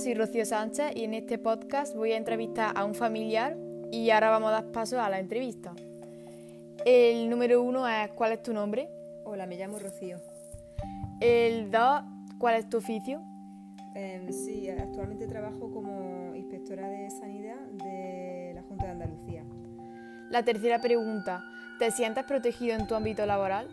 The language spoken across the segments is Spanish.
soy Rocío Sánchez y en este podcast voy a entrevistar a un familiar y ahora vamos a dar paso a la entrevista. El número uno es ¿cuál es tu nombre? Hola, me llamo Rocío. El dos, ¿cuál es tu oficio? Em, sí, actualmente trabajo como inspectora de sanidad de la Junta de Andalucía. La tercera pregunta, ¿te sientes protegido en tu ámbito laboral?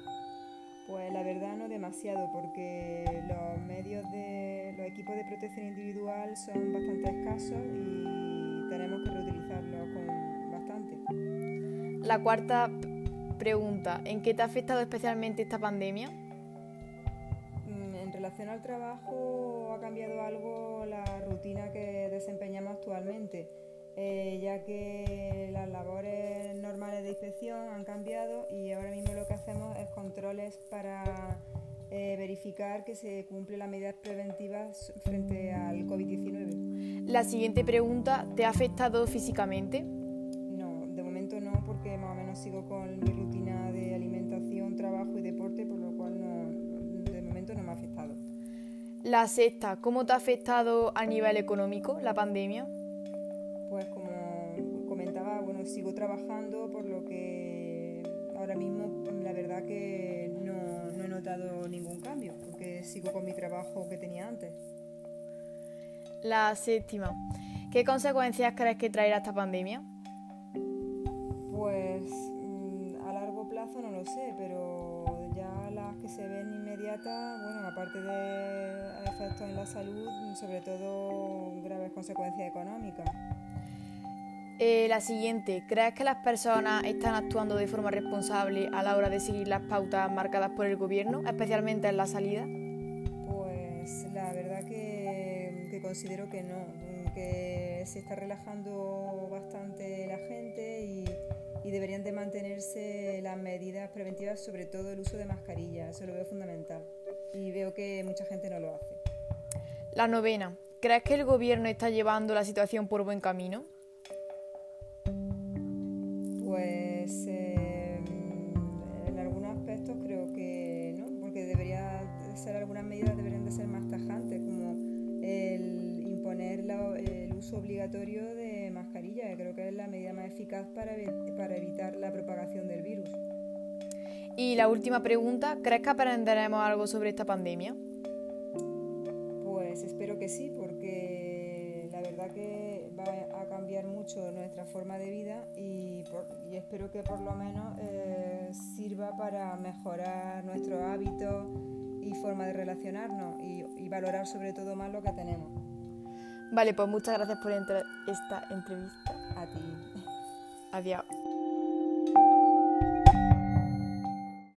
La verdad no demasiado porque los medios de los equipos de protección individual son bastante escasos y tenemos que reutilizarlos con bastante. La cuarta pregunta, ¿en qué te ha afectado especialmente esta pandemia? Mm, en relación al trabajo ha cambiado algo la rutina que desempeñamos actualmente eh, ya que las labores normales de inspección han cambiado y ahora mismo controles para eh, verificar que se cumplen las medidas preventivas frente al COVID-19. La siguiente pregunta, ¿te ha afectado físicamente? No, de momento no, porque más o menos sigo con mi rutina de alimentación, trabajo y deporte, por lo cual de momento no me ha afectado. La sexta, ¿cómo te ha afectado a nivel económico la pandemia? pues como comentaba, bueno, sigo trabajando, por lo que ahora mismo la verdad que no, no he notado ningún cambio, porque sigo con mi trabajo que tenía antes. La séptima, ¿qué consecuencias crees que traerá esta pandemia? Pues mm, a largo plazo no lo sé, pero ya las que se ven inmediatas, bueno, aparte de efectos en la salud, sobre todo graves consecuencias económicas. Eh, la siguiente, ¿crees que las personas están actuando de forma responsable a la hora de seguir las pautas marcadas por el gobierno, especialmente en la salida? Pues la verdad que, considero que no, que se está relajando bastante la gente y, y, deberían de mantenerse las medidas preventivas, sobre todo el uso de mascarillas, eso lo veo fundamental y veo que mucha gente no lo hace. La novena, ¿crees que el gobierno está llevando la situación por buen camino? Ser algunas medidas deberían de ser más tajantes, como el imponer el uso obligatorio de mascarilla, que creo que es la medida más eficaz para, para evitar la propagación del virus. Y la última pregunta, ¿crees que aprenderemos algo sobre esta pandemia? Pues espero que sí, porque la verdad que va a cambiar mucho nuestra forma de vida y, espero que por lo menos eh, sirva para mejorar nuestros hábitos y forma de relacionarnos y, y, valorar sobre todo más lo que tenemos. Vale, pues muchas gracias por esta entrevista. A ti. Adiós.